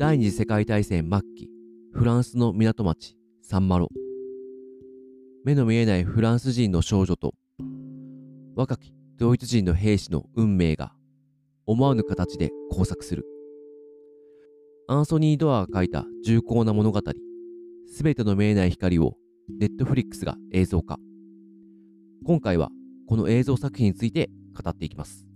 第二次世界大戦末期、フランスの港町、サンマロ。目の見えないフランス人の少女と、若きドイツ人の兵士の運命が、思わぬ形で交錯する。アンソニー・ドアが書いた重厚な物語、すべての見えない光を、ネットフリックスが映像化。今回は、この映像作品について語っていきます。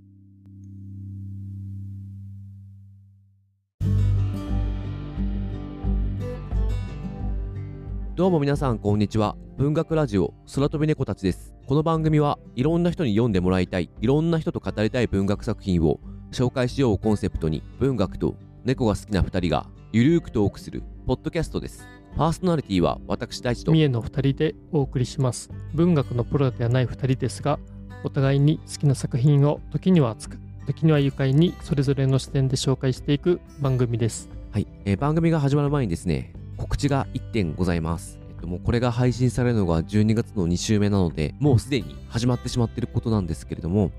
どうも皆さんこんにちは。文学ラジオ空飛び猫たちです。この番組はいろんな人に読んでもらいたいいろんな人と語りたい文学作品を紹介しようをコンセプトに文学と猫が好きな2人がゆるーくトークするポッドキャストです。パーソナリティは私大地と三重の2人でお送りします。文学のプロではない2人ですがお互いに好きな作品を時には熱く時には愉快にそれぞれの視点で紹介していく番組です。はい、えー番組が始まる前にですね告知が1点ございます。えっともうこれが配信されるのが12月の2週目なのでもうすでに始まってしまっていることなんですけれども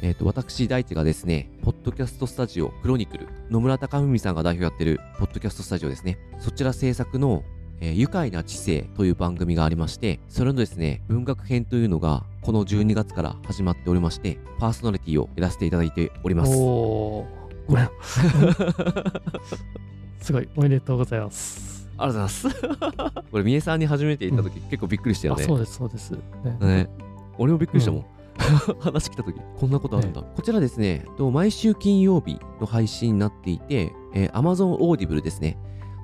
えっと私大地がですねポッドキャストスタジオクロニクル野村貴文さんが代表やってるポッドキャストスタジオですね。そちら制作のえー愉快な知性という番組がありまして、それのですね、文学編というのが、この12月から始まっておりまして、パーソナリティをやらせていただいております。おー。これ すごい。おめでとうございますありがとうございます。これ、ミエさんに初めて言った時、結構びっくりしたよね。あそうですそうです、ねね。俺もびっくりしたもん。話来た時、こんなことあるんだ。こちらですね、と毎週金曜日の配信になっていて、えー Amazon Audible ですね。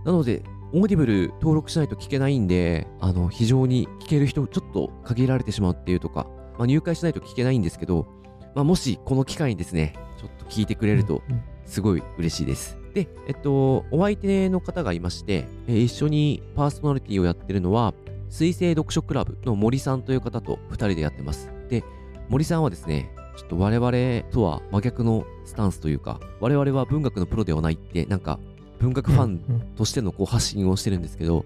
なので、 Audible 登録しないと聞けないんで、あの、非常に聞ける人、ちょっと限られてしまうっていうとか、まあ、入会しないと聞けないんですけど、まあ、もしこの機会にですね、ちょっと聞いてくれると、うんうんすごい嬉しいです。で、えっと、お相手の方がいまして、えー一緒にパーソナリティをやってるのは、水星読書クラブの森さんという方と2人でやってます。で、森さんはですね、ちょっと我々とは真逆のスタンスというか、我々は文学のプロではないって、なんか文学ファンとしてのこう発信をしてるんですけど、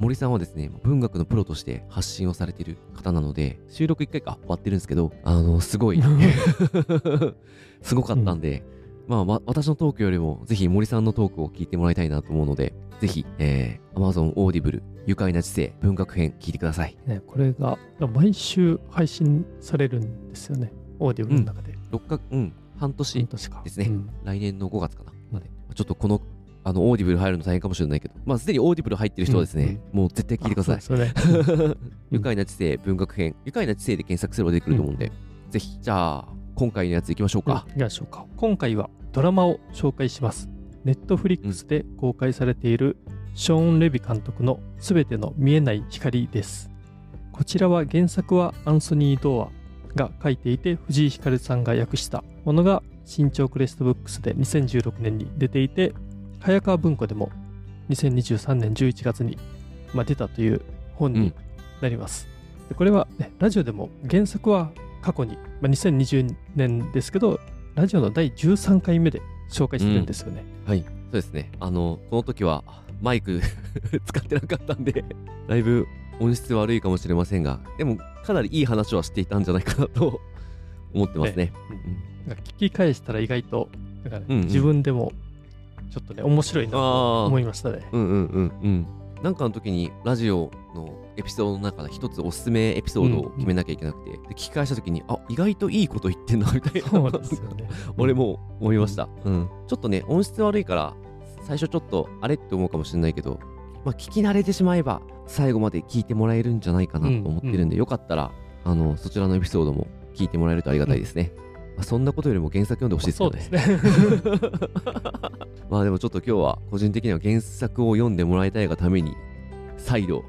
森さんはですね、文学のプロとして発信をされてる方なので、収録1回か終わってるんですけど、あの、すごい、すごかったんで、まあ、わ私のトークよりも、ぜひ森さんのトークを聞いてもらいたいなと思うので、ぜひ、えー、Amazon Audible 愉快な知性文学編聞いてください。ね、これが毎週配信されるんですよね。 Audible の中で、6か、うん、半年ですね。うん。来年の5月かな、まで。ちょっとこの、あの、 Audible入るの大変かもしれないけど、まあ、すでに Audible入ってる人はですね、もう絶対聞いてください。あ。そうね。愉快な知性文学編、愉快な知性で検索すれば出てくると思うんで、ぜひ、じゃあ、今回のやつ行きましょうか。うん行きましょうか。今回はドラマを紹介します。 Netflix で公開されているショーン・レビ監督のすべての見えない光です。こちらは原作はアンソニー・ドアが書いていて藤井光さんが訳したものが新潮クレストブックスで2016年に出ていて早川文庫でも2023年11月に、まあ、出たという本になります、でこれは、ね、ラジオでも原作は過去に、まあ、2020年ですけどラジオの第13回目で紹介してるんですよね、はい、そうですね。あの、この時はマイク 使ってなかったんで、だいぶ音質悪いかもしれませんが、でもかなりいい話はしていたんじゃないかなと 思ってますね。なんか聞き返したら意外となんかね、うんうん。自分でもちょっとね面白いなと思いましたね。うんうんうんうん。なんかの時にラジオのエピソードの中で一つおすすめエピソードを決めなきゃいけなくて、で聞き返した時に、あ、意外といいこと言ってんなみたいな。そうですよね 俺も思いました、うん。ちょっとね、音質悪いから、最初ちょっとあれって思うかもしれないけど、まあ、聞き慣れてしまえば、最後まで聞いてもらえるんじゃないかなと思ってるんで、よかったら、あの、そちらのエピソードも聞いてもらえるとありがたいですね。まあ、そんなことよりも原作読んでほしいですそうよね。ですね まあでもちょっと今日は個人的には原作を読んでもらいたいがために再度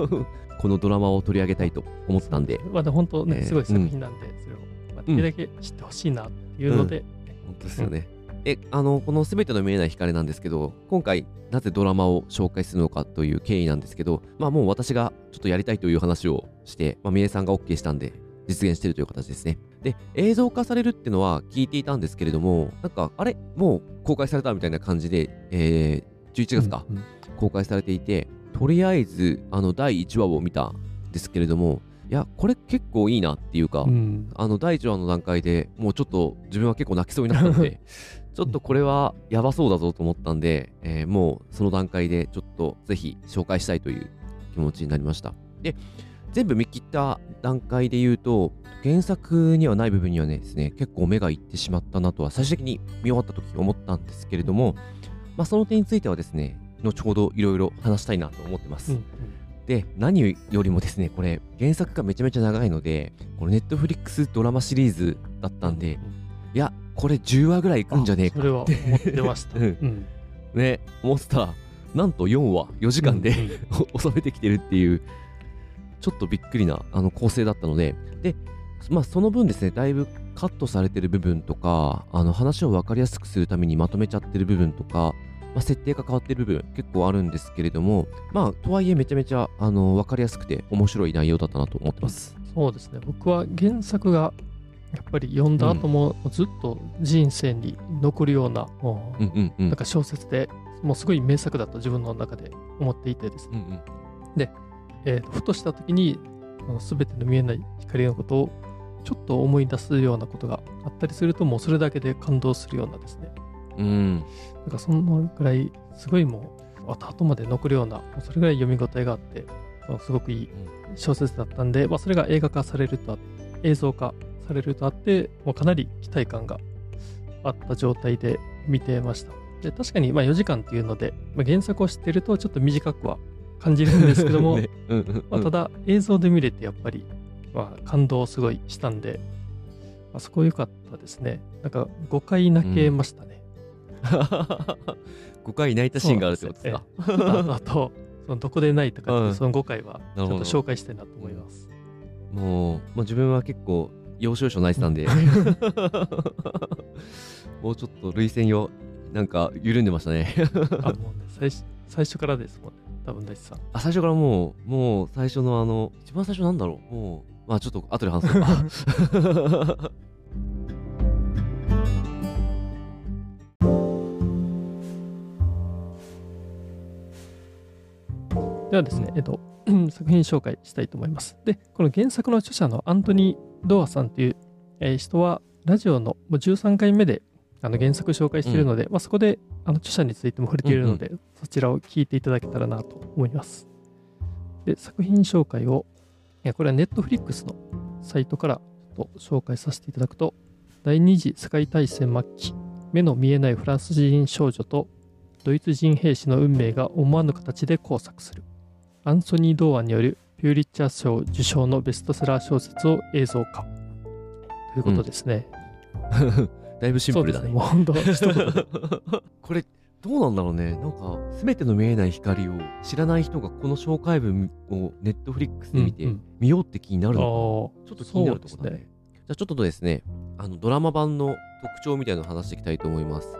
このドラマを取り上げたいと思ったんでまだ本当ね、えーすごい作品なんで、それを、まあ、できるだけ知ってほしいなっていうので、本当ですよね。え、あの、このすべての見えない光なんですけど、今回なぜドラマを紹介するのかという経緯なんですけど、まあもう私がちょっとやりたいという話をして、まあ、みえさんが OK したんで、実現しているという形ですね。で、映像化されるってのは聞いていたんですけれども、なんか、あれ？もう公開されたみたいな感じで、えー、11月か、うんうん。公開されていて、とりあえず、あの、第1話を見たんですけれども、いやこれ結構いいなっていうか、うん。あの第1話の段階でもうちょっと自分は結構泣きそうになったので ちょっとこれはやばそうだぞと思ったんで、えーもうその段階でちょっとぜひ紹介したいという気持ちになりました。で全部見切った段階で言うと原作にはない部分にはねですね結構目がいってしまったなとは最終的に見終わった時思ったんですけれどもまあその点についてはですね後ほどいろいろ話したいなと思ってます、うんで何よりもですねこれ原作がめちゃめちゃ長いのでこのネットフリックスドラマシリーズだったんでいやこれ10話ぐらいいくんじゃねえかあそれは思ってました。うん。うんね思ってた。らなんと4話4時間で、うんうん。収めてきてるっていうちょっとびっくりなあの構成だったのででまあその分ですねだいぶカットされてる部分とかあの話を分かりやすくするためにまとめちゃってる部分とか、まあ、設定が変わってる部分結構あるんですけれどもまあとはいえめちゃめちゃあの分かりやすくて面白い内容だったなと思ってます。そうですね。僕は原作がやっぱり読んだ後もずっと人生に残るような、もううんうんうんなんか小説でもうすごい名作だと自分の中で思っていてですね、うんうんえーふとした時にすべての見えない光のことをちょっと思い出すようなことがあったりするともうそれだけで感動するようなですね。うん。なんかそのぐらいすごいもう後々まで残るようなそれぐらい読み応えがあってまあすごくいい小説だったんで、まあ、それが映画化されるとあ映像化されるとあってもうかなり期待感があった状態で見てました。で確かにまあ4時間っていうので、まあ、原作を知ってるとちょっと短くは感じるんですけども、ねうんうんうん。まあ、ただ映像で見れてやっぱり、まあ、感動すごいしたんで、まあ、そこ良かったですね。なんか5回泣けましたね、5回泣いたシーンがあるってことですか？あ あとそのどこで泣いたかっていううん。その5回はちょっと紹介したいなと思います、もう、まあ、自分は結構、要所要所泣いてたんで、もうちょっと涙腺よ、なんか緩んでましたね。あもうね最初最初からですもんね多分大地さんあ最初からもう、もう最初のあの、一番最初なんだろう、もう、まあちょっと後で話そうか。ではですね、えっと、作品紹介したいと思います。で、この原作の著者のアントニー・ドアさんという、えー人は、ラジオのもう13回目であの原作紹介しているので、まあ、そこであの著者についても触れているので、そちらを聞いていただけたらなと思います。で、作品紹介を、いやこれはネットフリックスのサイトからちょっと紹介させていただくと、第二次世界大戦末期、目の見えないフランス人少女とドイツ人兵士の運命が思わぬ形で交錯する。アンソニー・ドーアンによるピューリッチャー賞受賞のベストセラー小説を映像化。ということですね。だいぶシンプルだね。そう。これ、どうなんだろうね。なんか、すべての見えない光を知らない人がこの紹介文をネットフリックスで見て、うんうん見ようって気になるあのかーちょっと気になるところだね。そうですじゃあちょっとですね、あのドラマ版の特徴みたいなのを話していきたいと思います。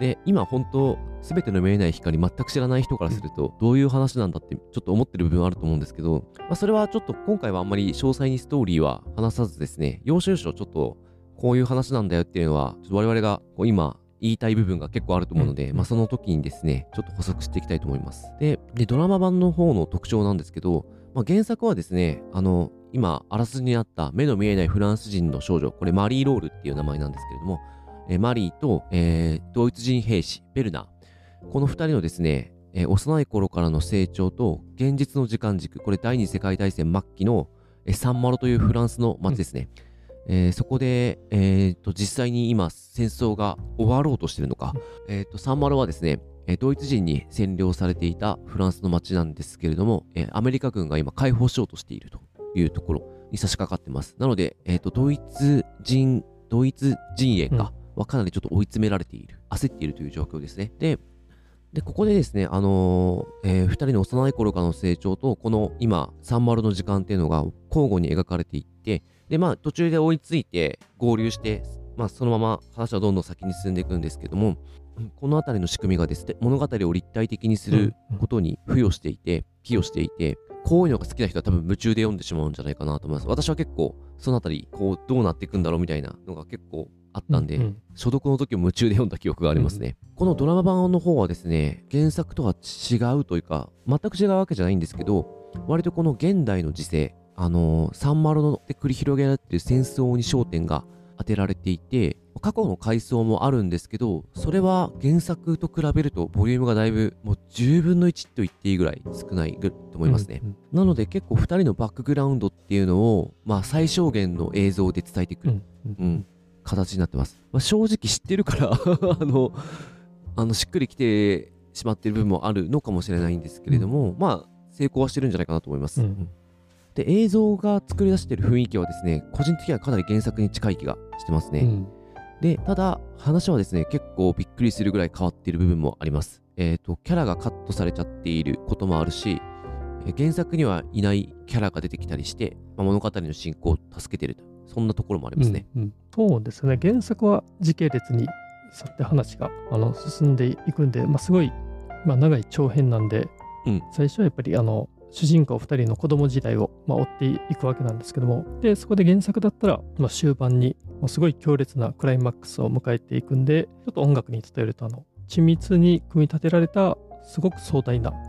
で、今本当、すべての見えない光全く知らない人からすると、どういう話なんだってちょっと思ってる部分あると思うんですけど、まあ、それはちょっと今回はあんまり詳細にストーリーは話さずですね、要所要所ちょっとこういう話なんだよっていうのは、ちょっと我々がこう今言いたい部分が結構あると思うので、うんまあその時にですね、ちょっと補足していきたいと思います。で、でドラマ版の方の特徴なんですけど、まあ、原作はですね、あの、今、あらすじにあった目の見えないフランス人の少女、これマリー・ロールっていう名前なんですけれども、えーマリーと、えードイツ人兵士、ベルナー、この二人のですね、えー幼い頃からの成長と現実の時間軸、これ第二次世界大戦末期の、えーサンマロというフランスの町ですね。えーそこで、えーと実際に今戦争が終わろうとしているのか、えーとサンマロはですね、えードイツ人に占領されていたフランスの町なんですけれども、えーアメリカ軍が今解放しようとしているというところに差し掛かってます。なので、えーとドイツ人、ドイツ陣営か、はかなりちょっと追い詰められている、焦っているという状況ですね。で、で、ここでですね、あのーえー二人の幼い頃からの成長と、この今、サンマルの時間っていうのが交互に描かれていって、で、まあ、途中で追いついて合流して、まあ、そのまま話はどんどん先に進んでいくんですけども、うんこのあたりの仕組みがですね、物語を立体的にすることに付与していて、寄与していて、こういうのが好きな人は多分夢中で読んでしまうんじゃないかなと思います。私は結構、そのあたり、こう、どうなっていくんだろうみたいなのが結構あったんで、うんうん所読の時も夢中で読んだ記憶がありますね。このドラマ版の方はですね、原作とは違うというか、全く違うわけじゃないんですけど、割とこの現代の時勢、あのサンマロで繰り広げられている戦争に焦点が当てられていて過去の回想もあるんですけどそれは原作と比べるとボリュームがだいぶもう10分の1と言っていいぐらい少ないと思いますね、うんうん。なので結構2人のバックグラウンドっていうのをまあ最小限の映像で伝えてくるうんうん。うん形になってます、まあ、正直知ってるから あのあのしっくりきてしまっている部分もあるのかもしれないんですけれども、まあ成功はしてるんじゃないかなと思います、うんで映像が作り出している雰囲気はですね個人的にはかなり原作に近い気がしてますね、うん。でただ話はですね結構びっくりするぐらい変わっている部分もあります。えっ、とキャラがカットされちゃっていることもあるしえー原作にはいないキャラが出てきたりして、まあ物語の進行を助けていると。そんなところもありますね、うんうん。そうですね。原作は時系列に沿って話があの進んでいくんで、まあ、すごい、まあ、長い長編なんで、うん。最初はやっぱりあの主人公2人の子供時代を、まあ、追っていくわけなんですけども。でそこで原作だったら、まあ、終盤に、まあ、すごい強烈なクライマックスを迎えていくんでちょっと音楽に例えるとあの緻密に組み立てられたすごく壮大ななん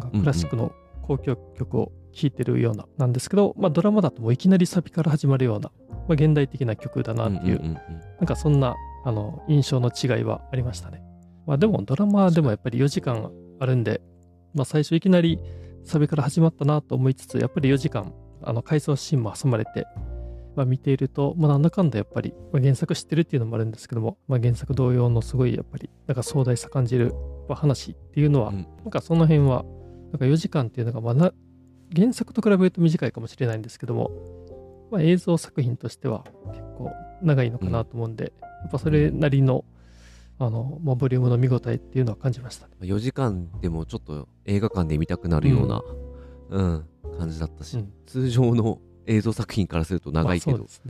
かクラシックの交響曲を聴いてるようななんですけど、まあ、ドラマだともういきなりサビから始まるような、まあ、現代的な曲だなっていう,、んんんん。なんかそんなあの印象の違いはありましたね。まあ、でもドラマでもやっぱり4時間あるんで、まあ、最初いきなりサビから始まったなと思いつつやっぱり4時間あの回想シーンも挟まれて、まあ、見ていると、まあ、なんだかんだやっぱり、まあ、原作知ってるっていうのもあるんですけども、まあ、原作同様のすごいやっぱりなんか壮大さ感じるまあ話っていうのは、うん。なんかその辺はなんか4時間っていうのがまあな原作と比べると短いかもしれないんですけども、まあ、映像作品としては結構長いのかなと思うんで、やっぱそれなりのあの、まあ、ボリュームの見応えっていうのは感じましたね。4時間でもちょっと映画館で見たくなるような、うん。感じだったし、うん。通常の映像作品からすると長いけど。まあそ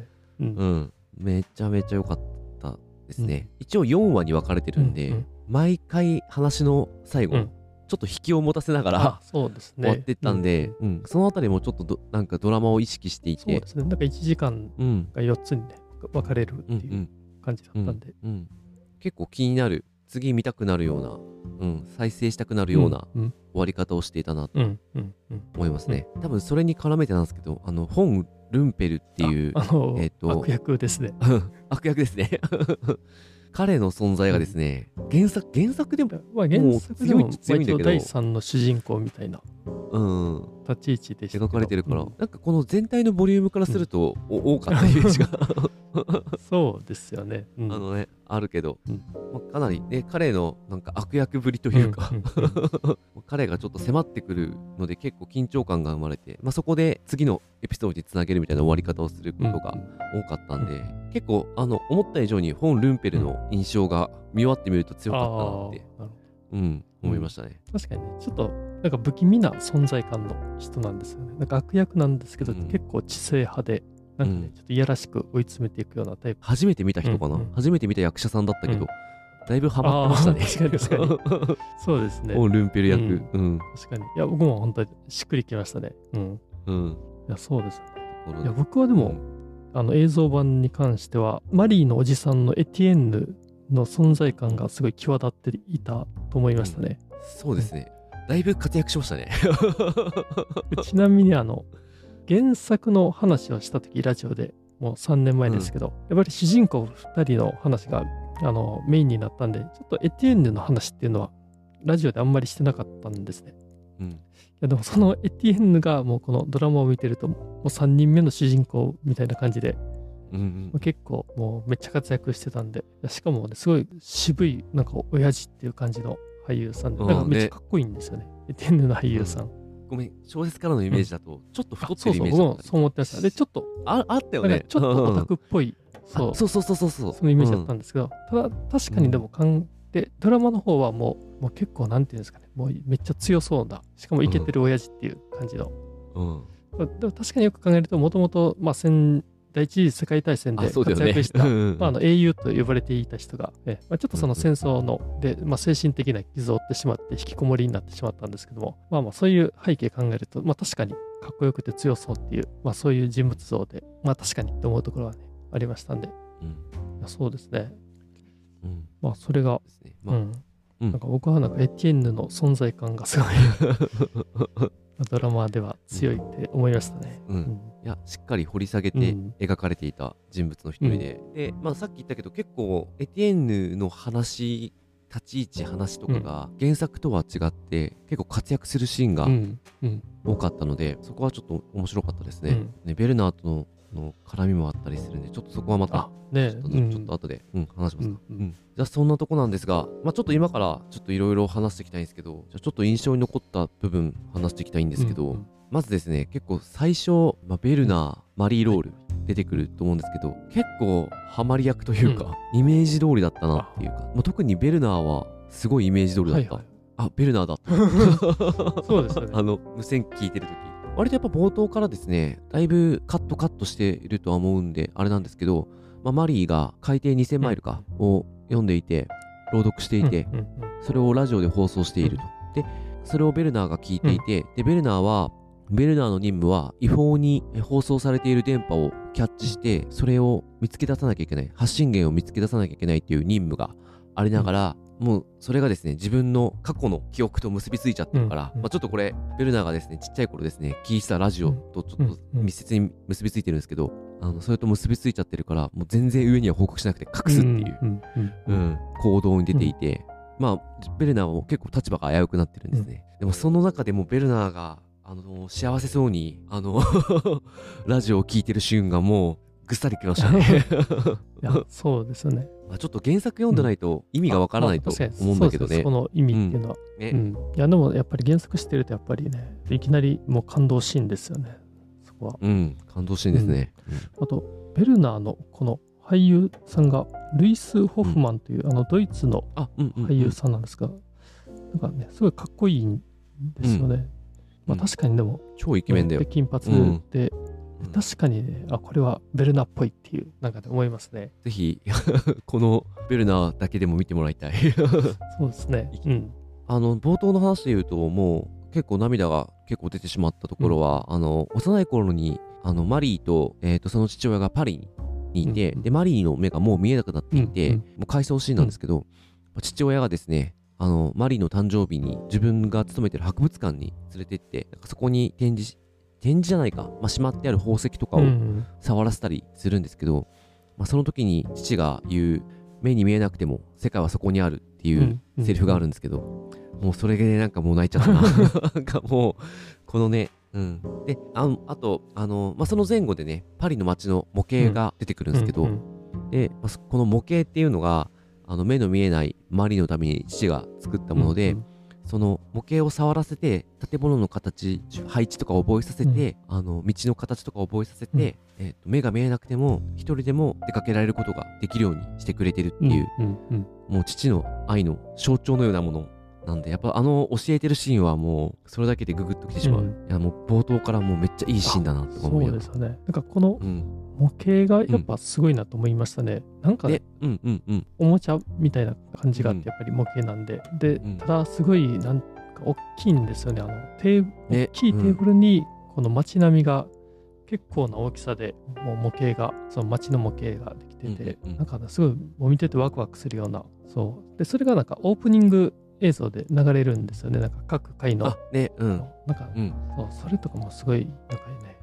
う、ん。うん、めちゃめちゃ良かったですね、一応4話に分かれてるんで、うんうん。毎回話の最後、うん。ちょっと引きを持たせながあらそうですね。終わってったんで、うんそのあたりもちょっとどなんかドラマを意識していて。そうですね。なんか1時間うん。が4つにね、分かれるってうんういうん。感じだったんで。うん、結構気になる次見たくなるような、うん、再生したくなるようなうん。終わり方をしていたなとうん。うん。うん。思いますね、多分それに絡めてなんですけどあの本ルンペルっていうあの、えっと悪役ですね。悪役ですね。彼の存在がですね原作原作でもまあ原作でも強いんだけど第三の主人公みたいなうん。立ち位置で描かれてるから、うん。なんかこの全体のボリュームからすると、お多かったイメージが。そうですよね。うん。あのねあるけど、うん。まあ、かなりね彼のなんか悪役ぶりというか、彼がちょっと迫ってくるので結構緊張感が生まれて、まあ、そこで次のエピソードにつなげるみたいな終わり方をすることが多かったんで、結構あの思った以上に本ルンペルの印象が見終わってみると強かったなって、うん、思いましたね。確かにね、ちょっとなんか不気味な存在感の人なんですよね。なんか悪役なんですけど、うん。結構知性派で、なんかね、うんちょっといやらしく追い詰めていくようなタイプ。初めて見た人かな、うんうん初めて見た役者さんだったけど、うんだいぶハマってましたね。確かに確そうですね。本ルンペル役。ううん。確かに。いや、僕も本当にしっくりきましたね。うん。うん。いや、そうですいや、僕はでも、あの映像版に関しては、マリーのおじさんのエティエンヌの存在感がすごい際立っていたと思いましたね。そうですね。だいぶ活躍しましたね。でちなみにあの原作の話をした時ラジオでもう3年前ですけど、やっぱり主人公2人の話があのメインになったんでちょっとエティエンヌの話っていうのはラジオであんまりしてなかったんですね。うん。いやでもそのエティエンヌがもうこのドラマを見てるともう3人目の主人公みたいな感じでうんうんまあ結構もうめっちゃ活躍してたんでしかもねすごい渋いなんか親父っていう感じの俳優さんでうんなんかめっちねゃかっこいいんですよねエティエンヌの俳優さん。ごめん、小説からのイメージだと、ちょっと太ってそうそうるイメージだった僕もそう思ってました。でちょっとああったよね。ちょっとオタうんクっぽい、そうあそうそうそうそうそう。そのイメージだったんですけど、ただ確かにでもかんでドラマの方はもうもう結構なんていうんですかねもうめっちゃ強そうなしかもイケてる親父っていう感じの、うん。うん。でも確かによく考えるともともとまあ戦第一次世界大戦で。活躍した、うんうんまあ、あの英雄と呼ばれていた人が、えまあ、ちょっとその戦争ので、まあ、精神的な傷を負ってしまって引きこもりになってしまったんですけども、まあ、まあそういう背景考えると、まあ、確かにかっこよくて強そうっていう、まあ、そういう人物像で、まあ、確かにって思うところはねありましたんで。いうん。やそうですね。うん。まあそれが、ね。まあ、うん。うん。なんか僕はなんかエティエンヌの存在感がすごい ドラマでは強いって思いましたね。うん。うんいやしっかり掘り下げてうん。描かれていた人物の一人で、で、まあ、さっき言ったけど結構エティエンヌの話立ち位置話とかが原作とは違って結構活躍するシーンがうん。うん。多かったので、そこはちょっと面白かったですね,、うん。ねベルナーとのの絡みもあったりするんでちょっとそこはまたちょっと,、うん。ちょっと後で、うん、話しますか、うん。うん。じゃあそんなとこなんですが、まあ、ちょっと今からちょっといろいろ話していきたいんですけどじゃあちょっと印象に残った部分話していきたいんですけど、うんうんまずですね結構最初、まあ、ベルナー、マリーロール出てくると思うんですけど結構ハマり役というか、イメージ通りだったなっていうか、まあ、特にベルナーはすごいイメージ通りだった、はいはい。あベルナーだ。っ たそうですよね。あの無線聞いてる時。割とやっぱ冒頭からですねだいぶカットカットしているとは思うんであれなんですけど、まあ、マリーが海底2000マイルかを読んでいて朗読していて、それをラジオで放送していると。で、それをベルナーが聞いていて、で、ベルナーは、ベルナーの任務は違法にえ放送されている電波をキャッチして、それを見つけ出さなきゃいけない、発信源を見つけ出さなきゃいけないっていう任務がありながら、もうそれがですね、自分の過去の記憶と結びついちゃってるから、うん。うん。まあ、ちょっとこれ、ベルナーがですね、ちっちゃい頃ですね、聞いてたラジオとちょっとうん。うん。密接に結びついてるんですけど、あのそれと結びついちゃってるから、もう全然上には報告しなくて隠すっていう。うん。うん。ううんん、行動に出ていて、まあベルナーも結構立場が危うくなってるんですね、でもその中でもベルナーがあの幸せそうにあの ラジオを聞いてるシーンがもうぐっさりきましたね。そうですよね。まあちょっと原作読んでないと意味がわからないと思うんだけどね。そうですその意味っていうのは。ね、うん。いやでもやっぱり原作知ってるとやっぱりねいきなりもう感動シーンですよね。そこは。うん、感動シーンですね、あとベルナーのこの俳優さんがルイス・ホフマンという、あのドイツの俳優さんなんですが、なんかねすごいかっこいいんですよね。まあ確かにでも、超イケメンだよ。で、金髪うん。で、うん。確かにねあこれはベルナーっぽいっていうなんかで思いますね。ぜひ このベルナーだけでも見てもらいたい。そうですね。うん。あの冒頭の話で言うともう結構涙が結構出てしまったところは、あの幼い頃にあのマリーと,、えー、とその父親がパリにいて、うん。うんでマリーの目がもう見えなくなっていて、うんうん。もう回想シーンなんですけど、父親がですねあのマリーの誕生日に自分が勤めてる博物館に連れてってなんかそこに展示し展示じゃないか、まあ、しまってある宝石とかをうん触らせたりするんですけど、まあ、その時に父が言う目に見えなくても世界はそこにあるっていううんセリフがあるんですけど、もうそれでなんかもう泣いちゃった。な なんかもうこのねうん。であのあとあの、まあ、その前後でねパリの街の模型が出てくるんですけど、うんうん。で、まあそこの模型っていうのがあの目の見えないマリーのために父が作ったもので、うんその模型を触らせて建物の形配置とかを覚えさせて、あの道の形とかを覚えさせて、えーと目が見えなくても一人でも出かけられることができるようにしてくれてるっていう、うんうんもう父の愛の象徴のようなものなんでやっぱあの教えてるシーンはもうそれだけでググッときてしまう、うん。いやもう冒頭からもうめっちゃいいシーンだなとか思いながらそうですよね。なんかこのうん模型がやっぱすごいなと思いましたね。なんかねでうんうんうん。おもちゃみたいな感じがあっうん。てやっぱり模型なんで、でうん。ただすごいなんか大きいんですよね。あのテーね大きいテーブルにこの街並みが結構な大きさでもう模型がその街の模型ができてて、うんうんうん。なんかねすごいもう見ててワクワクするようなそう。でそれがなんかオープニング映像で流れるんですよね。なんか各回の。あねうん。なんかうん。そうそれとかもすごいなんかね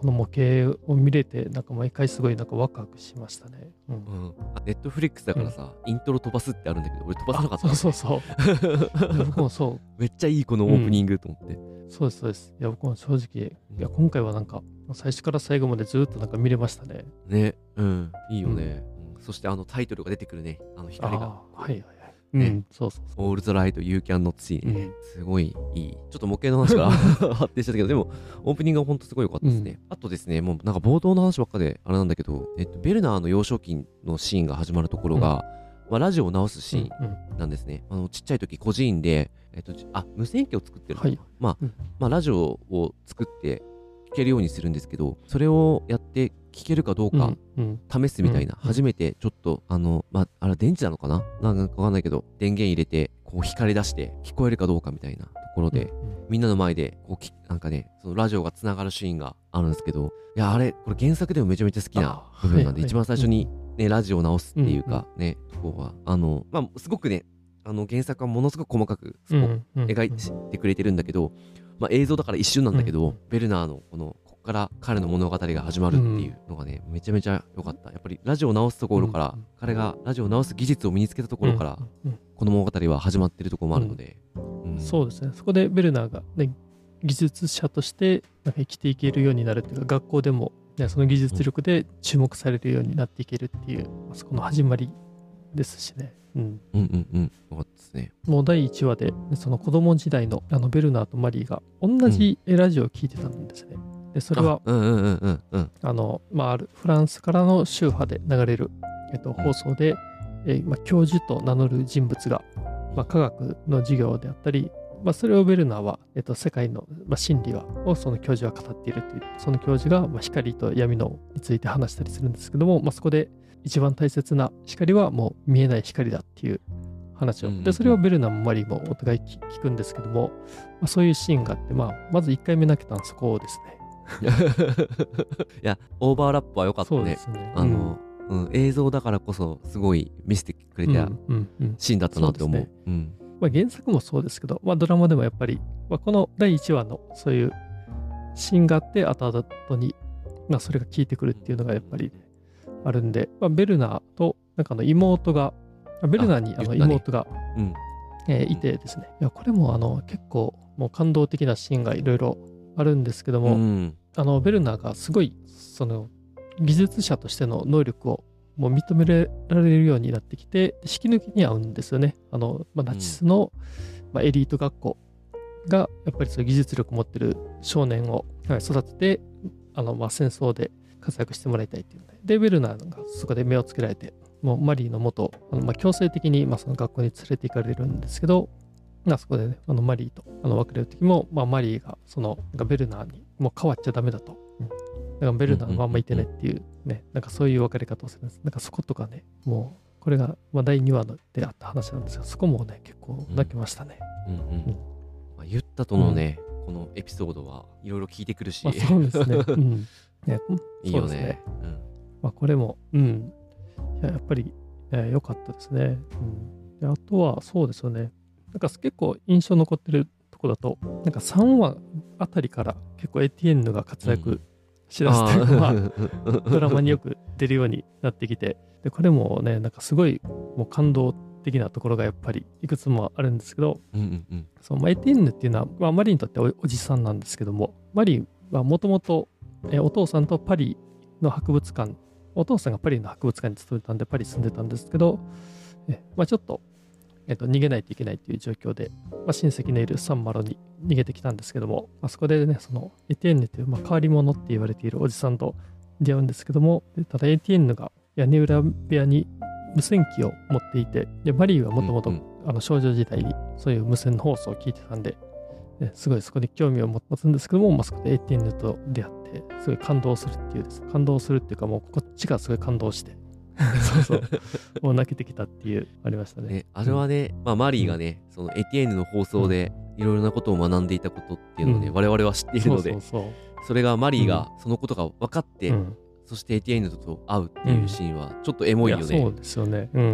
この模型を見れてなんか毎回すごいなんかワクワクしましたね。うん。うん。ネットフリックスだからさ、イントロ飛ばすってあるんだけど俺飛ばさなかった。あそうそうそう。僕もそう。めっちゃいいこのオープニングと思って、そうですそうです。いや僕も正直いや今回はなんか最初から最後までずっとなんか見れましたね。ねうん。いいよね、うん。そしてあのタイトルが出てくるね。あの光が。はいはいねん。そうそうそオールズライト You Can Not See う。うね、ん。すごいいい。ちょっと模型の話が 発展したけどでもオープニングは本当すごい良かったですね、あとですねもうなんか冒頭の話ばっかであれなんだけど、えっと、ベルナーの幼少期のシーンが始まるところが、まあ、ラジオを直すシーンうん。なんですね。あのちっちゃい時孤児院で、えっと、じあ無線機を作ってるはい。まあ、うん。まあラジオを作って聞けるようにするんですけどそれをやって聞けるかどううんかうん。試すみたいな、うん初めてちょっとあのまああれ電池なのかな？なんかわかんないけど電源入れてこう光り出して聞こえるかどうかみたいなところで、みんなの前でこうきなんかねそのラジオがつながるシーンがあるんですけどいやあれこれ原作でもめちゃめちゃ好きなあ部分なんで、一番最初にね、ラジオを直すっていうかね、とこはあのまあすごくねあの原作はものすごく細かくそ描いてくれてるんだけど、まあ、映像だから一瞬なんだけど、うん。ベルナーのこのから彼の物語が始まるっていうのがね、めちゃめちゃ良かった。やっぱりラジオを直すところから、うん彼がラジオを直す技術を身につけたところから、うんうんこの物語は始まってるところもあるので、うん。そうですね。そこでベルナーが、ね、技術者としてなんか生きていけるようになるっていうか学校でも、ね、その技術力で注目されるようになっていけるっていう、あそこの始まりですしね、うん、うん。うん。うん。よかったですねもう第1話で、ねその子供時代のあのベルナーとマリーが同じラジオを聞いてたん。ですね。でそれはフランスからの宗派で流れる、えっと、放送で、えーまあ、教授と名乗る人物が、まあ、科学の授業であったり、まあ、それをベルナーは、えっと、世界の、まあ、真理はをその教授は語っているというその教授が、まあ、光と闇のについて話したりするんですけども、まあ、そこで一番大切な光はもう見えない光だっていう話を、うんうんうん。でそれをベルナーもマリーもお互い聞聞くんですけども、まあ、そういうシーンがあって、まあ、まず1回目泣けたのはそこですね。いやオーバーラップは良かったね。ね。あの、うん。映像だからこそすごい見せてくれたうんうんうん。シーンだったなって思う,、そうですうん。まあ、原作もそうですけど、まあ、ドラマでもやっぱり、まあ、この第1話のそういうシーンがあって後々に、まあ、それが効いてくるっていうのがやっぱりあるんで、まあ、ベルナーとなんかあの妹があベルナーにあの妹が、うん。えーいてですね。いやこれもあの結構もう感動的なシーンがいろいろあるんですけども、うん。あのベルナーがすごいその技術者としての能力をもう認められるようになってきて引き抜きに合うんですよね。あのまあ、ナチスの、まあ、エリート学校がやっぱりそういう技術力を持ってる少年をはい育ててあの、まあ、戦争で活躍してもらいたいっていうので。でベルナーがそこで目をつけられてもうマリーの元あの、まあ、強制的に、まあ、その学校に連れて行かれるんですけどまあそこでね、あのマリーとあの別れる時も、まあ、マリーがそのなんかベルナーにもう変わっちゃダメだと。うんだからベルナーのまんまいてねっていうね、なんかそういう別れ方をするんです。なんかそことかね、もうこれがまあ第2話であった話なんですが、そこもね、結構泣きましたね。うんうんうんまあ、ユッタとのね、このエピソードはいろいろ聞いてくるし、まあそうですね。うん。ねいいよそうですね。うんまあこれも、うん。いややっぱり良、えー良かったですね。うん。であとはそうですよね。なんか結構印象残ってるとこだと、なんか3話あたりから結構 ATN が活躍しだすというか、まあー。ドラマによく出るようになってきて、でこれもね、なんかすごいもう感動的なところがやっぱりいくつもあるんですけど、うんうんうん。そうまあ、エティンヌっていうのは、まあ、マリーにとっておおじさんなんですけども、マリーはもともとお父さんとパリの博物館、お父さんがパリの博物館に勤めたんで、パリ住んでたんですけど、えまあ、ちょっと、えっと、逃げないといけないという状況で、まあ、親戚のいるサンマロに逃げてきたんですけども、まあ、そこでね、そのエティエンヌという、まあ、変わり者って言われているおじさんと出会うんですけども、でただエティエンヌが屋根裏部屋に無線機を持っていて、でマリーはもともとあの少女時代にそういう無線放送を聞いてたんで、ねすごいそこに興味を持つんですけども、まあ、そこで ATN と出会って、すごい感動するっていうです、感動するっていうか、もうこっちがすごい感動して、そうそう、もう泣けてきたっていう、ありましたね。ね、あれはね、まあ、マリーがね、その ATN の放送でいろいろなことを学んでいたことっていうのをね、うん我々は知っているので、それがマリーがそのことが分かって、うんそして ATN と会うっていうシーンはちょっとエモいよね。やそうですよね。うん。う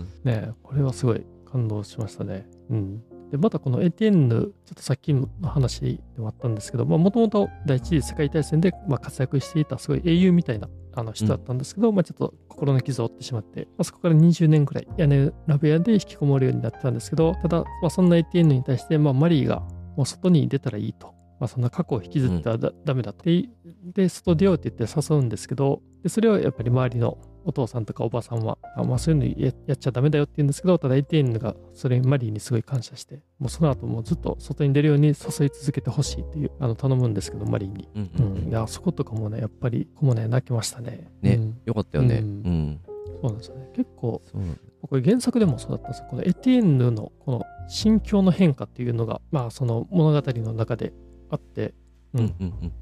ん。ねこれはすごい感動しましたね。うん。で、またこの ATN、ちょっとさっきの話でもあったんですけど、もともと第一次世界大戦でまあ活躍していたすごい英雄みたいなあの人だったんですけど、まあちょっと心の傷を負ってしまって、まあ、そこから20年くらい屋根裏部屋で引きこもるようになったんですけど、ただ、まあ、そんな ATN に対して、まあ、マリーがもう外に出たらいいと。まあ、そんな過去を引きずってはだ、ダメだと。で、で外出ようって言って誘うんですけど、でそれをやっぱり周りのお父さんとかおばさんは、あまあ、そういうのややっちゃダメだよって言うんですけど、ただ ATN がそれにマリーにすごい感謝して、もうその後もずっと外に出るように誘い続けてほしいっていう、あの頼むんですけど、マリーに。うんううんうんん、いや、そことかもね、やっぱり、ここもね、泣きましたね。ねうんよかったよね。ううんん。そうなんですよね。結構、これ原作でもそうだったんですよ。このエティエンヌのこの心境の変化っていうのが、まあその物語の中であって、うんうんうん。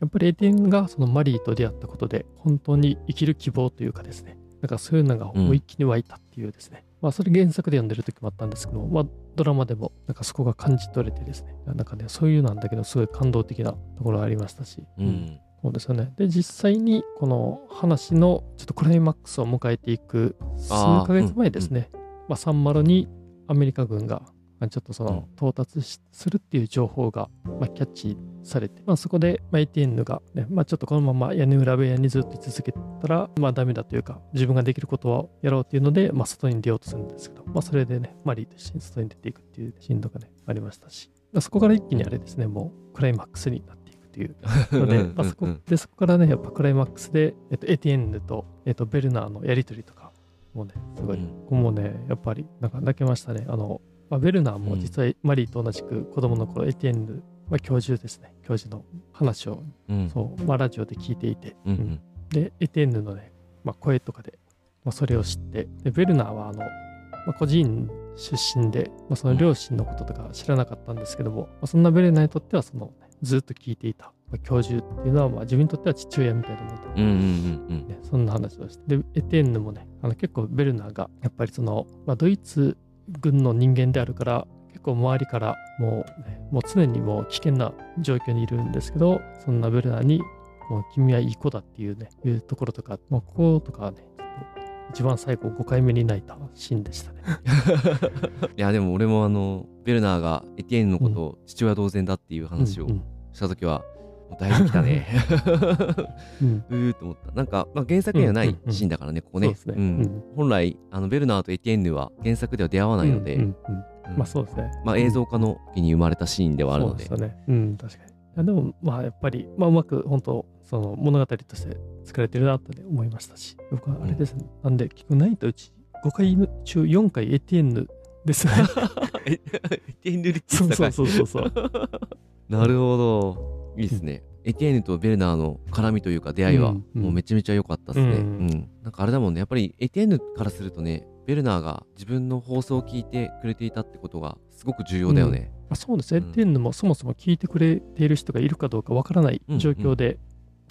やっぱりエティエンヌがそのマリーと出会ったことで、本当に生きる希望というかですね、なんかそういうのがもう一気に湧いたっていうですね、まあそれ原作で読んでる時もあったんですけど、まあドラマでもなんかそこが感じ取れてですね、なんかね、そういうなんだけど、すごい感動的なところがありましたし、うん。そうですよね。で、実際にこの話のちょっとクライマックスを迎えていく数ヶ月前ですね。まあ、サンマロにアメリカ軍がまあ、ちょっとそうん。の到達しするっていう情報が、まあ、キャッチされて、まあ、そこで、まあ、ATN が、ねまあ、ちょっとこのまま屋根裏部屋にずっと居続けたら、まあ、ダメだというか自分ができることをやろうっていうので、まあ、外に出ようとするんですけど、まあ、それでねマリーと一緒に外に出ていくっていうシーンとかねありましたし。まあそこから一気にあれですねもうクライマックスになっていくというので、まあ、そこでそこからねやっぱクライマックスで、えっと、ATN と、えっと、ベルナーのやり取りとかもうねすごい、うん。ここもねやっぱりなんか泣けましたね。あの、まあ、ベルナーも実はマリーと同じく子供の頃 ATN、まあ、教授ですね。教授の話をうん。そう、まあ、ラジオで聞いていて、うんううん。んで ATN のね、まあ、声とかで、まあ、それを知ってでベルナーはあの、まあ、個人出身で、まあ、その両親のこととか知らなかったんですけども、まあ、そんなベルナーにとってはその、ねずっと聞いていた、まあ、教授っていうのは、まあ、自分にとっては父親みたいなものだうんうんうんね、そんな話をして。でエテンヌもねあの結構ベルナーがやっぱりその、まあ、ドイツ軍の人間であるから結構周りからもう,、ね、もう常にもう危険な状況にいるんですけどそんなベルナーにもう君はいい子だっていうねいうところとか、まあ、こことかはね一番最後5回目に泣いたシーンでしたね。いやでも俺もあのベルナーがエティエンヌのことを父親同然だっていう話をうんした時は、もうだいぶ来たね。うん。うと思った。なんか、まあ、原作にはないシーンだからね、ここね。本来あのベルナーとエティエンヌは原作では出会わないので、うんうんうん。うんまあそうですね。まあ、映像化の時に生まれたシーンではあるので。そうですよね。うん、確かに。でも、まあ、やっぱり、まあ、うまく、本当その物語として作られてるなと、ね、思いましたし、僕はあれですね。なんで、結構ないとうち、5回中4回 ATN ですね。エティエンヌ率そう高い。そうそうそうそう。なるほどいいですね、エティエンヌとベルナーの絡みというか出会いはうんうん。もうめちゃめちゃ良かったですね、ううん。んなんかあれだもんね。やっぱりエティエンヌからするとねベルナーが自分の放送を聞いてくれていたってことがすごく重要だよね、まあ、そうですね。うん。ATN もそもそも聞いてくれている人がいるかどうかわからない状況で、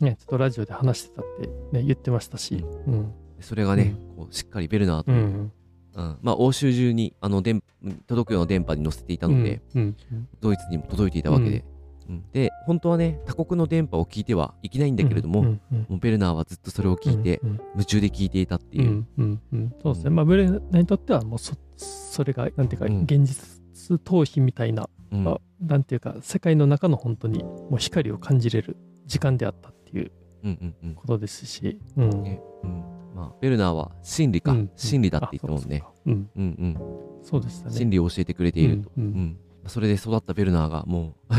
ね、ちょっとラジオで話してたって、ね、言ってましたし、うん。それがね、こうしっかりベルナーと、うんうん。まあ欧州中にあの電届くような電波に乗せていたので、うん、ドイツにも届いていたわけで、うんで本当はね他国の電波を聞いてはいけないんだけれども、うんうんもうベルナーはずっとそれを聞いて、うんうん。夢中で聞いていたっていう、うんうんうん、そうですね。まあ、ブレナにとっては、もうそ、それが、なんていうか、うん。現実逃避みたいな、うん。まあなんていうか、世界の中の本当に、もう光を感じれる時間であったっていううんうんうん。ことですし、うん。ねうん。まあ、ベルナーは真理か、うん。真理だって言ったもんね。うん。うんうん。そうでしたね。真理を教えてくれていると、うんうん。うん。それで育ったベルナーがもう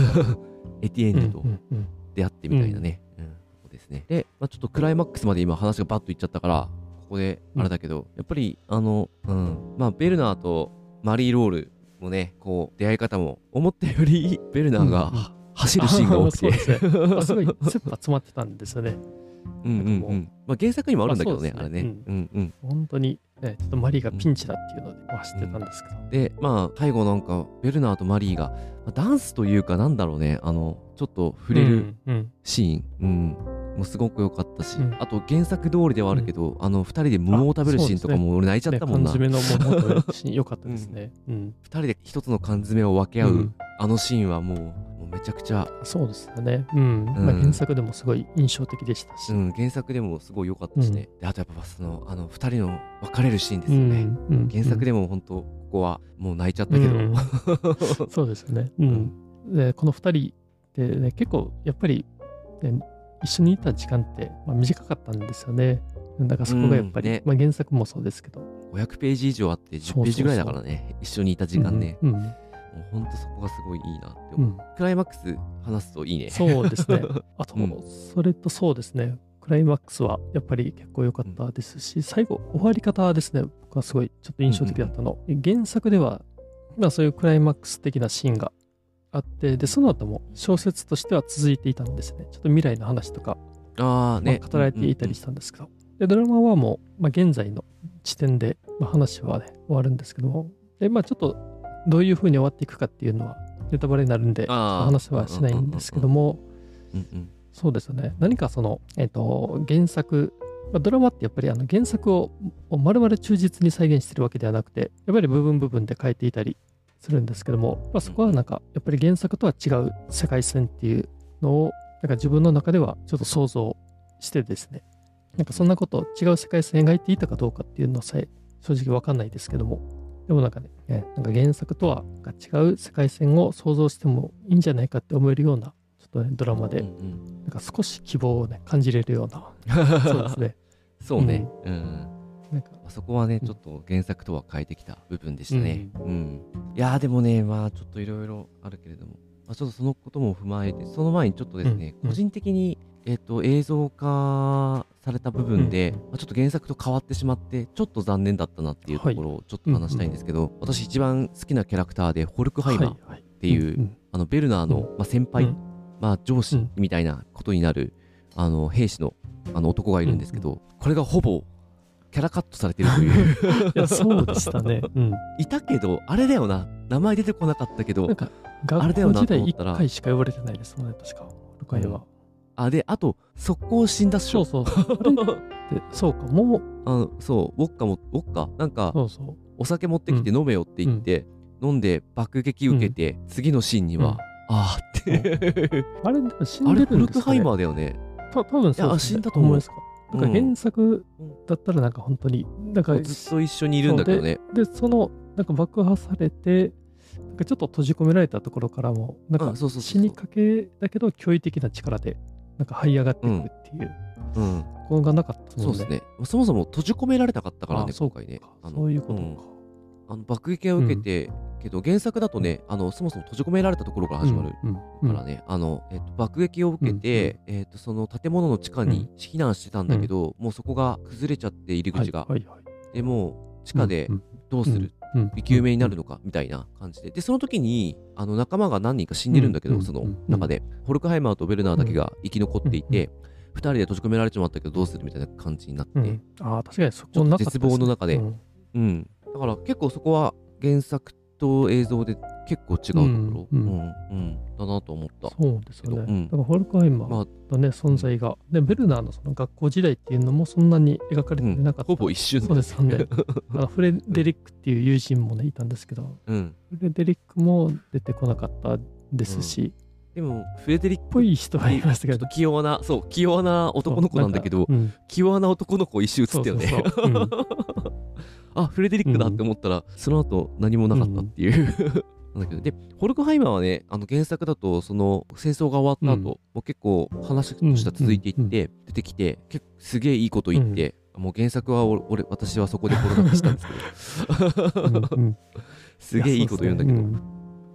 エティエンヌとうんうんうん出会ってみたいなね、うん。そうですね。で、まあ、ちょっとクライマックスまで今話がバッといっちゃったからここであれだけど、やっぱりあの、うん。まあ、ベルナーとマリー・ロールもねこう出会い方も思ったより ベルナーがうん。うん走るシーンが多くて、すね。ごい、切羽詰まってたんですよね。うんうんうん。まあ、原作にもあるんだけどね,、まあね。あれね、うんうん。本当に、ね、ちょっとマリーがピンチだっていうので、まあ知ってたんですけど。でまあ最後なんかベルナーとマリーが、まあダンスというかなんだろうね。あのちょっと触れるうんうん。シーン、うん。もうすごく良かったし、うん。あと原作通りではあるけど、あの2人で桃を食べるシーンとかあも俺泣いちゃったもんな、ね、缶詰のもう本当に良かったですね。うん。2人で一つの缶詰を分け合う、うん。あのシーンはもうめちゃくちゃ、そうですよね。うん。まあ、うん原作でもすごい印象的でしたし。うん、原作でもすごい良かったしね、であとやっぱそのあの2人の別れるシーンですよね、うんうん原作でも本当ここはもう泣いちゃったけど、うん そうですよね。うん。で、この2人でね、結構やっぱり、ね、一緒にいた時間って、まあ、短かったんですよね。だからそこがやっぱり、うんねまあ、原作もそうですけど。500ページ以上あって10そうそうそうページぐらいだからね一緒にいた時間ね、うん。うんもうほんとそこがすごいいいなって思う、うんクライマックス話すといいねそうですね。あと、うんそれとそうですね。クライマックスはやっぱり結構良かったですし、最後、終わり方ですね。僕はすごいちょっと印象的だったの。原作では、まあそういうクライマックス的なシーンがあって、で、その後も小説としては続いていたんですね。ちょっと未来の話とか、ああまあね、語られていたりしたんですけど。で、ドラマはもう、まあ、現在の時点で、まあ、話はね、終わるんですけども、で、まあちょっとどういう風に終わっていくかっていうのは、ネタバレになるんで、話はしないんですけども、うんうんそうですよね。何かその、えっ、と、原作、まあドラマってやっぱりあの原作をを丸々忠実に再現してるわけではなくて、やっぱり部分部分で変えていたりするんですけども、まあ、そこはなんか、やっぱり原作とは違う世界線っていうのを、なんか自分の中ではちょっと想像してですね、なんかそんなこと、違う世界線描いていたかどうかっていうのさえ正直わかんないですけども、でもなんかね、ねなんか原作とは違う世界線を想像してもいいんじゃないかって思えるような、ちょっとね、ドラマで、うんうんなんか少し希望をね、感じれるような、そうですね。そうね。うん。なんか、まあそこはね、うんちょっと原作とは変えてきた部分でしたね。うん。いやー、でもね、まあ、ちょっといろいろあるけれども、まあ、ちょっとそのことも踏まえて、その前にちょっとですね、うん個人的に、えっ、と、映像化された部分で、うんまあ、ちょっと原作と変わってしまって、ちょっと残念だったなっていうところをちょっと話したいんですけど、私一番好きなキャラクターで、ホルクハイマーっはいはい、ていう、んあの、ベルナーの、うんまあ、先輩、うんまあ、上司うんみたいなことになる、あの、兵士の、あの、男がいるんですけど、これがほぼ、キャラカットされてるという。いや、そうでしたね。うん。いたけど、あれだよな。名前出てこなかったけど、なんか、あれだよな学校時代1と思ったら回しか呼ばれてないですもんね、確か。ルカイは。あ、で、あと、速攻死んだっしょ。そうそう。そうか、もう、あのそう、ウォッカも、ウォッカ？なんか。お酒持ってきて飲めよって言って、飲んで爆撃受けて、次のシーンには、うんあーって。あれ、死あれ、んでホルクハイるんですかねマーだよね。た多分そうね。死んだと思うほんまですか？なんかうん原作だったらなんか本当に、なんか、ずっと一緒にいるんだけどね。で、その、なんか爆破されて、なんかちょっと閉じ込められたところからも、なんか死にかけだけど、驚異的な力で、なんか這い上がっていくっていう、うん。ここがなかったもんそうですね。そもそも閉じ込められたかったからね、あそう今回ね。あのそういうことん。か。あの爆撃を受けて、けど原作だとね、あのそもそも閉じ込められたところから始まるからね、あの、えっと、爆撃を受けて、えっと、その建物の地下に避難してたんだけど、もうそこが崩れちゃって入り口が。はいはいはい。でもう地下でうんどうする、うんうん。生き埋めになるのか？みたいな感じで。で、その時に、あの仲間が何人か死んでるんだけど、うんそのうん。中で、ホルクハイマーとベルナーだけが生き残っていて、二人で閉じ込められちまったけどどうする？みたいな感じになって、うん。ああ、確かにそこなかったですね。絶望の中で。うん。うん。だから結構そこは原作と映像で結構違うところ、ううん。ん、うん、だなと思った。そうですよね。うん。だからホルクハイマまあーのね、存在が、で、ベルナーのその学校時代っていうのもそんなに描かれてなかった。ほぼ一瞬そうですよね。あのフレデリックっていう友人もね、いたんですけど、うん。フレデリックも出てこなかったですし、でも、フレデリックぽい人はいましたけど。ちょっと、器用な、そう、器用な男の子なんだけど、器用な男の子一周映ったよね。あ、フレデリックだって思ったら、その後何もなかったっていう。なんだけどで、ホルクハイマーはね、あの原作だと、その戦争が終わった後、うん。もう結構話としては続いていって、うんうん出てきて、結構すげえいいこと言って、もう原作は俺、俺私はそこでコロナしたんですけど、うんうん。すげえいいこと言うんだけど、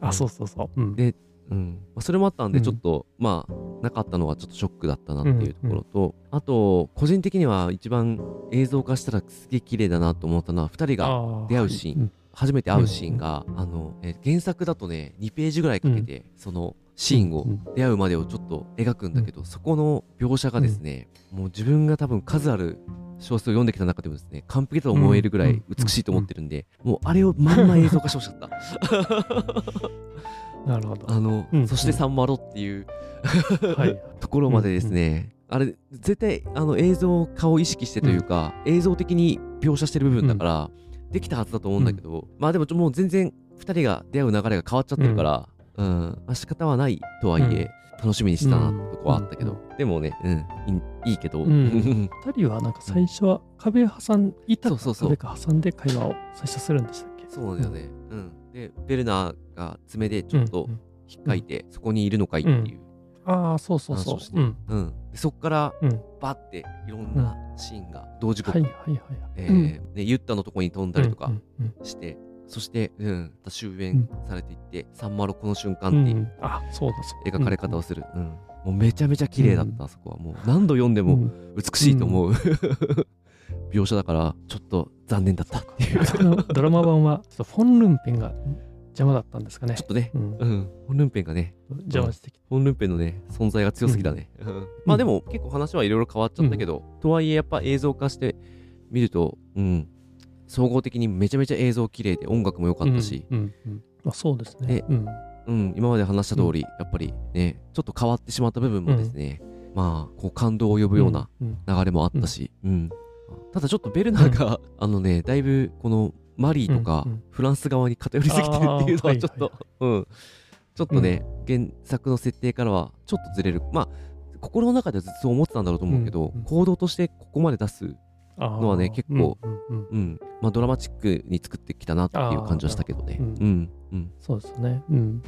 あ、そうそうそう。うん。でうん。まあ、それもあったんで、うん。ちょっと、まあ、なかったのはちょっとショックだったなっていうところと、あと、個人的には一番映像化したらすげえ綺麗だなと思ったのは、2人が出会うシーン。はい初めて会うシーンが、あの、えー原作だとね、2ページぐらいかけて、そのシーンをうん出会うまでをちょっと描くんだけど、そこの描写がですね、もう自分が多分数ある小説を読んできた中でもですね、完璧だと思えるぐらい美しいと思ってるんで、もうあれをまんま映像化してほしかった。なるほど。あの、うんそしてサンマロっていうはい。ところまでですね、あれ絶対あの映像化を意識してというか、映像的に描写してる部分だから、できたはずだと思うんだけど、まあでももう全然2人が出会う流れが変わっちゃってるから、うん。まあ、仕方はないとはいえ、楽しみにしてたなってとこはあったけど、でもね、うん、いいいいけど、うん。二人はなんか最初は壁挟ん、板かそうそうそう。壁か挟んで会話を最初するんでしたっけ？そうなんだよね。うん。で、ベルナーが爪でちょっとうんうん。引っかいて、そこにいるのかいっていう。ああ、そうそうそううん。うん。でそっから、うんバッていろんなシーンが同時刻、はいはいはい。えうんーね、ユッタのとこに飛んだりとかして、そして、うん、また終焉されていって、サンマロこの瞬間っていううんあ、そうだそうだ。描かれ方をする。うん。もうめちゃめちゃ綺麗だった、あそこは。もう何度読んでもうん美しいと思う、描写だから、ちょっと残念だったっていう。ちドラドラマ版はちょっとフォン・ルンペンが邪魔だったんですかね。ょっ。とね、うん。うん。ホンルンペンがね、邪魔してきて。ホンルンペンのね、存在が強すぎだね。うん。まあでも結構話はいろいろ変わっちゃったけど、とはいえやっぱ映像化してみると、うん、総合的にめちゃめちゃ映像綺麗で音楽も良かったし、あそうですね。で。うん。うん、今まで話した通り、やっぱりね、ちょっと変わってしまった部分もですね、まあ、こう感動を呼ぶようなうん。流れもあったし、うん。ただちょっとベルナーが、あのね、だいぶこのマリーとかフランス側に偏りすぎてるっていうのははいちょっと、はうん。ちょっとね、原作の設定からはちょっとずれる。まあ、心の中ではずっと思ってたんだろうと思うけど、行動としてここまで出すのはね結構うんまあ、ドラマチックに作ってきたなっていう感じはしたけどね。うんうんそうですね。うん。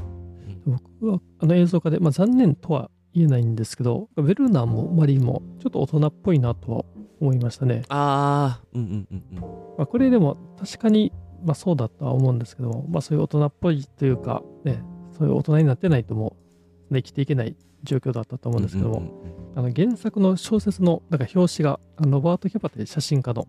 僕はあの映像化で、まあ、残念とは言えないんですけど、ベルナーもマリーもちょっと大人っぽいなとは思いましたね。ああうんうんうんうん。まあ、これでも確かに、まあ、そうだとは思うんですけども、まあ、そういう大人っぽいというか、ね、そういう大人になってないともう、ね、生きていけない状況だったと思うんですけども、あの原作の小説のなんか表紙がロバート・キャパテ写真家の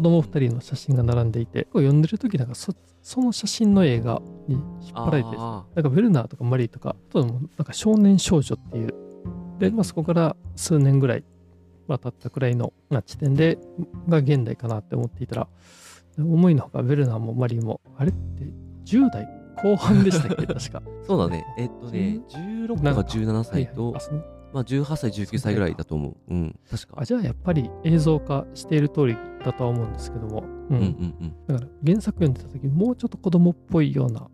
子供2人の写真が並んでいて、読んでる時なんかそその写真の映画に引っ張られて、あなんかベルナーとかマリーとか、あとなんか少年少女っていう、で、まあ、そこから数年ぐらい、まあ、経ったくらいのまあ地点で、が現代かなって思っていたら、思いのほかベルナーもマリーも、あれって10代後半でしたっけ、確か。ーそうだね。えっとね16なんかか17歳と、はいはいまあ、18歳19歳ぐらいだと思う。うん。確か。あじゃあやっぱり映像化している通りだとは思うんですけども、うん。うんうんうん。だから原作読んでた時もうちょっと子供っぽいような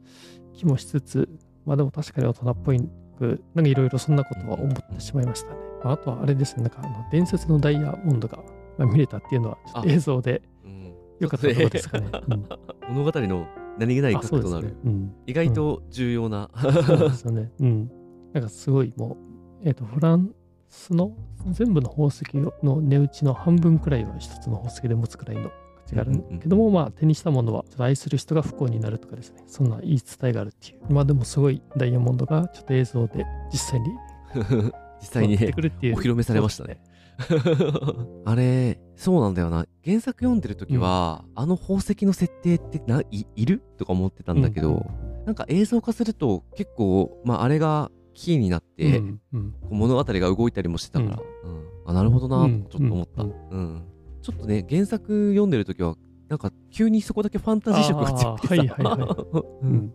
気もしつつまあでも確かに大人っぽいくなんかいろいろそんなことは思ってしまいましたね、まあ、あとはあれですね。なんかあの伝説のダイヤモンドがまあ見れたっていうのはちょっとあ。映像でうん良かったところですかね、うん。物語の何気ないあそうです核となる、ね、うん、意外と重要な、そうですよね。うん。なんかすごいもう、えっ、と、フランスの全部の宝石の値打ちの半分くらいは一つの宝石で持つくらいの価値があるうんうんうんけども、まあ手にしたものは愛する人が不幸になるとかですね。そんな言い伝えがあるっていう。まあでもすごいダイヤモンドがちょっと映像で実際に 実際に。お披露目されましたね。あれそうなんだよな原作読んでる時は、あの宝石の設定ってないいる？とか思ってたんだけど、うんなんか映像化すると結構、まあ、あれがキーになって、うんうん。物語が動いたりもしてたから、うん。あなるほどなうんとちょっと思った、ううん。ん。ちょっとね原作読んでる時はなんか急にそこだけファンタジー色が強くてさ、はいはいは ううん。ん。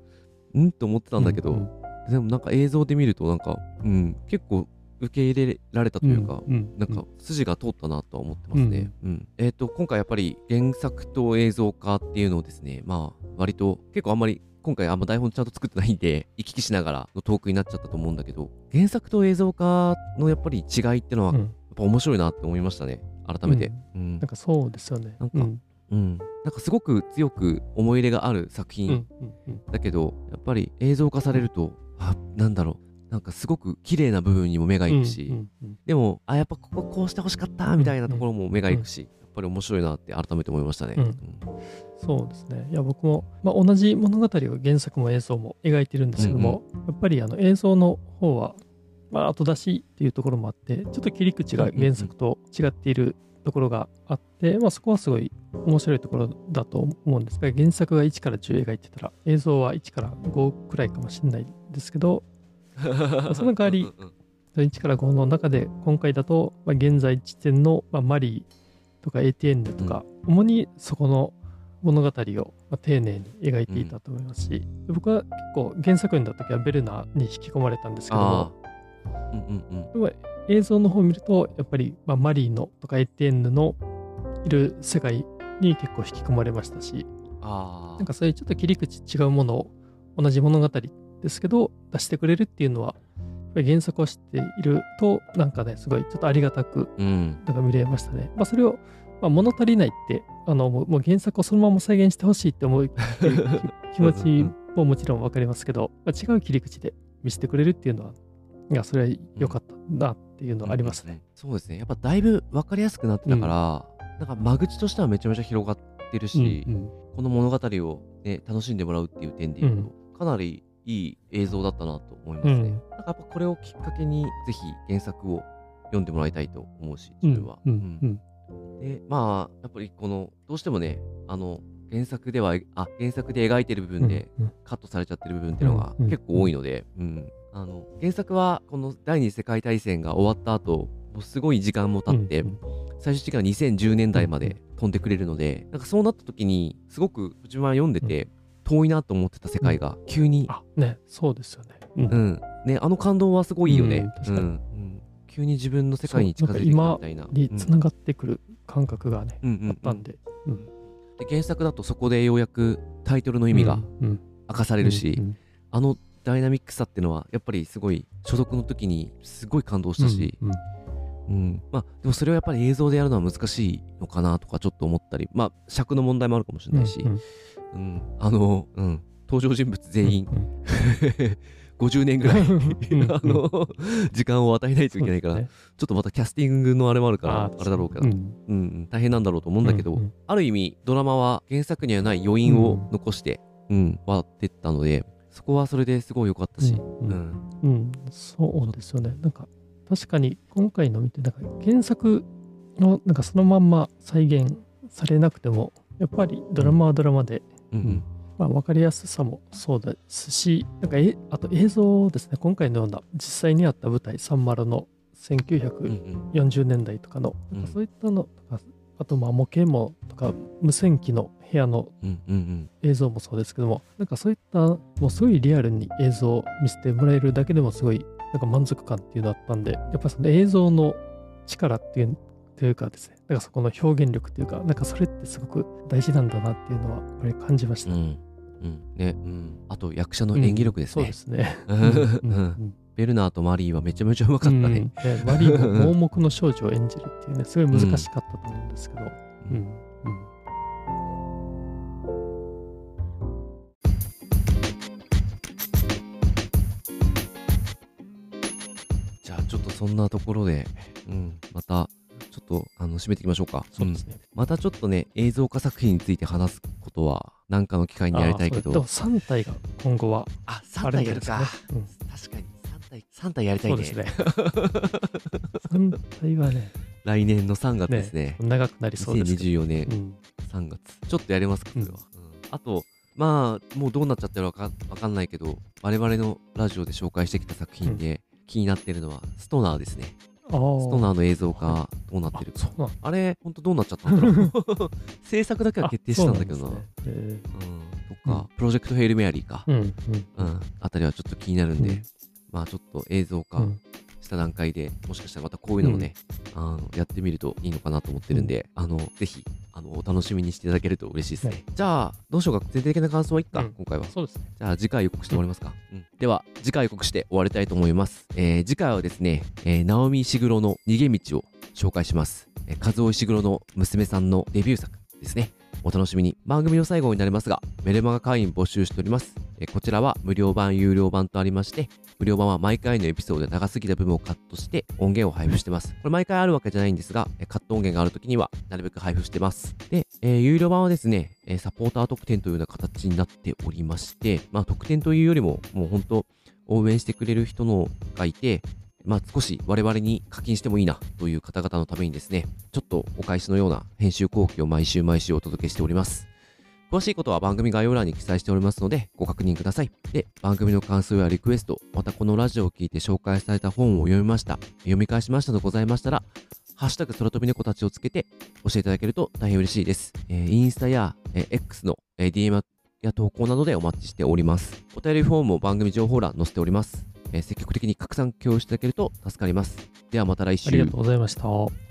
うんと思ってたんだけど、うんでもなんか映像で見るとなんか、うん、結構受け入れられたというか、うんなんか筋が通ったなとは思ってますね。うん。えっ、と今回やっぱり原作と映像化っていうのをですねまあ割と結構あんまり今回あんま台本ちゃんと作ってないんで 行き来しながらのトークになっちゃったと思うんだけど原作と映像化のやっぱり違いってのはやっうんぱ面白いなって思いましたね。改めて。うん。なんかそうですよね。なんかうん。うん。なんかすごく強く思い入れがある作品うんうんうん。だけどやっぱり映像化されるとあなんだろう。なんかすごく綺麗な部分にも目がいくし、うんうんうんでもあやっぱこここうしてほしかったみたいなところも目がいくし、ぱり面白いなって改めて思いましたね。うん。うん。そうですね。いや、僕も、まあ、同じ物語を原作も映像も描いてるんですけども、やっぱりあの映像の方は、まあ、後出しっていうところもあって、ちょっと切り口が原作と違っているところがあって、まあ、そこはすごい面白いところだと思うんですが、原作が1から10描いてたら、映像は1から5くらいかもしれないですけど、その代わり うんうん1から5の中で今回だと、まあ、現在地点の、まあ、マリーとか ATN とか、主にそこの物語を、まあ、丁寧に描いていたと思いますし、僕は結構原作読んだ時はベルナーに引き込まれたんですけどもうんうん映像の方を見るとやっぱり、まあ、マリーのとか ATN のいる世界に結構引き込まれましたしあ。なんかそういうちょっと切り口違うものを同じ物語ですけど出してくれるっていうのは原作を知っているとなんかねすごいちょっとありがたくうん。なんか見れましたね。まあ、それを、まあ、物足りないってあのもう原作をそのまま再現してほしいって思うっていう気気持ちももちろん分かりますけど、まあ、違う切り口で見せてくれるっていうのはいやそれは良かったなっていうのはありますね。そうですね。やっぱだいぶ分かりやすくなってたから、なんか間口としてはめちゃめちゃ広がってるし、うんこの物語を、ね、楽しんでもらうっていう点で言うと、かなりいい映像だったなと思いますね。うん。なんかやっぱこれをきっかけにぜひ原作を読んでもらいたいと思うし自分は。でまあやっぱりこのどうしてもねあの原作ではあ原作で描いてる部分でうんカットされちゃってる部分っていうのがうん結構多いので、うん。あの原作はこの第二次世界大戦が終わった後もうすごい時間も経って、うん最終的には2010年代まで飛んでくれるので、なんかそうなった時にすごく自分は読んでて、遠いなと思ってた世界が急に、あねそうですよね。うん。うん。ね、あの感動はすごいいいよね。うん。確かに。うん。うん急に自分の世界に近づいてきたみたいな。うんにつながってくる感覚がね、うん。うんあったんで。うん。で原作だとそこでようやくタイトルの意味がうん。明かされるし、うんあのダイナミックさっていうのはやっぱりすごい所属の時にすごい感動したし、うん。うん。うん。まあ、でもそれをやっぱり映像でやるのは難しいのかなとかちょっと思ったり、まあ、尺の問題もあるかもしれないし、うんうん。あの、うん。登場人物全員、うん。50年ぐらい、うん。あの、時間を与えないといけないから、ね。ちょっとまたキャスティングのあれもあるから、あーれだろうけど、ううんん、うん、大変なんだろうと思うんだけど、うんうん。ある意味、ドラマは原作にはない余韻を残して、うん、割ってったので、そこはそれですごい良かったし、ううんん。うん、そうですよね。なんか確かに今回の見てなんか原作のなんかそのまんま再現されなくてもやっぱりドラマはドラマで、うん、うん。まあ、分かりやすさもそうですしなんかえあと映像ですね。今回のような実際にあった舞台サンマルのうん1940年代とかの、うん。なんかそういったのとかあとまあ模型もとか無線機の部屋の映像もそうですけどもなんかそういったもうすごいリアルに映像を見せてもらえるだけでもすごいなんか満足感っていうのあったんでやっぱその映像の力っていうというかですねなんかそこの表現力っていうかなんかそれってすごく大事なんだなっていうのはやっぱり感じました、うん。うん。ね。うん。あと役者の演技力ですね。そうで、すね。うん。うん。うん。ベルナーとマリーはめちゃめちゃうまかったね、うん。ねマリーも 盲目の少女を演じるっていうねすごい難しかったと思うんですけど、うん。うん。じゃあちょっとそんなところで、うん、またちょっとあの締めていきましょうか。そうですね、うんまたちょっとね映像化作品について話すことは何かの機会にやりたいけど。でも3体が今後はああ3体やるか、うん。確かに。3体三体やりたいね。そうですね。3体はね。来年の3月ですね。長くなりそうですけど、2024年うん。3月。ちょっとやれますか。それは、うん。あとまあもうどうなっちゃってるかわかんないけど我々のラジオで紹介してきた作品で気になってるのはストナーですねストナーの映像化どうなってるか。ああれほんとどうなっちゃったんだろう。制作だけは決定したんだけどな。うなんとか、うん。プロジェクトヘイルメアリーか、えーうんうん。うん、あたりはちょっと気になるんで、うん。まあちょっと映像化た段階で、もしかしたらまたこういうのをね、あのやってみるといいのかなと思ってるんで、あのぜひあのお楽しみにしていただけると嬉しいですね。はいじゃあ、どうしようか、全体的な感想はいっか、うん今回は。そうですねじゃあ次回予告して終わりますか。うんでは、次回予告して終わりたいと思います。えー次回はですね、えー、ナオミ石黒の逃げ道を紹介します。えー、和尾石黒の娘さんのデビュー作ですね。お楽しみに。番組の最後になりますが、メルマガ会員募集しております。えこちらは無料版、有料版とありまして、無料版は毎回のエピソードで長すぎた部分をカットして音源を配布してます。これ毎回あるわけじゃないんですが、えカット音源があるときにはなるべく配布してます。で、えー有料版はですね、えサポーター特典というような形になっておりまして、まあ特典というよりも、もう本当応援してくれる人のがいて、まあ少し我々に課金してもいいなという方々のためにですね、ちょっとお返しのような編集後期を毎週毎週お届けしております。詳しいことは番組概要欄に記載しておりますのでご確認ください。で、番組の感想やリクエスト、またこのラジオを聞いて紹介された本を読みました、読み返しましたとございましたら、ハッシュタグ空飛び猫たちをつけて教えていただけると大変嬉しいです。えーインスタや、えー X の、えー DM や投稿などでお待ちしております。お便りフォームも番組情報欄載せております。えー積極的に拡散共有していただけると助かります。ではまた来週。ありがとうございました。